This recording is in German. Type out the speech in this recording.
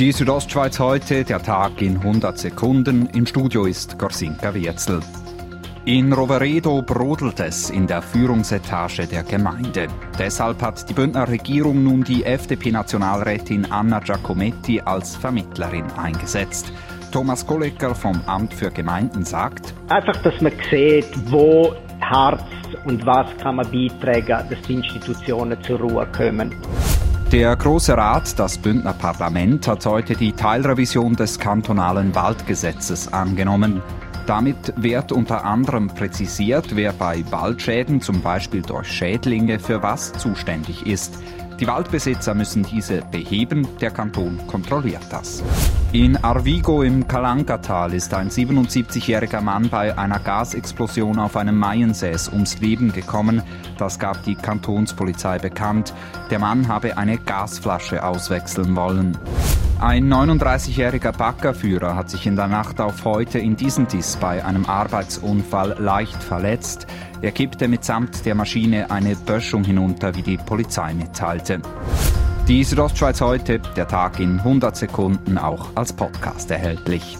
Die Südostschweiz heute, der Tag in 100 Sekunden. Im Studio ist Gorsinka Wirzel. In Roveredo brodelt es in der Führungsetage der Gemeinde. Deshalb hat die Bündner Regierung nun die FDP-Nationalrätin Anna Giacometti als Vermittlerin eingesetzt. Thomas Gollecker vom Amt für Gemeinden sagt, Einfach, dass man sieht, wo Harz und was kann man beitragen, dass die Institutionen zur Ruhe kommen. Der Große Rat, das Bündner Parlament, hat heute die Teilrevision des kantonalen Waldgesetzes angenommen. Damit wird unter anderem präzisiert, wer bei Waldschäden, zum Beispiel durch Schädlinge, für was zuständig ist. Die Waldbesitzer müssen diese beheben, der Kanton kontrolliert das. In Arvigo im Kalankatal ist ein 77-jähriger Mann bei einer Gasexplosion auf einem Maiensäß ums Leben gekommen. Das gab die Kantonspolizei bekannt. Der Mann habe eine Gasflasche auswechseln wollen. Ein 39-jähriger Baggerführer hat sich in der Nacht auf heute in Disentis bei einem Arbeitsunfall leicht verletzt. Er kippte mitsamt der Maschine eine Böschung hinunter, wie die Polizei mitteilte. Die Südostschweiz heute, der Tag in 100 Sekunden, auch als Podcast erhältlich.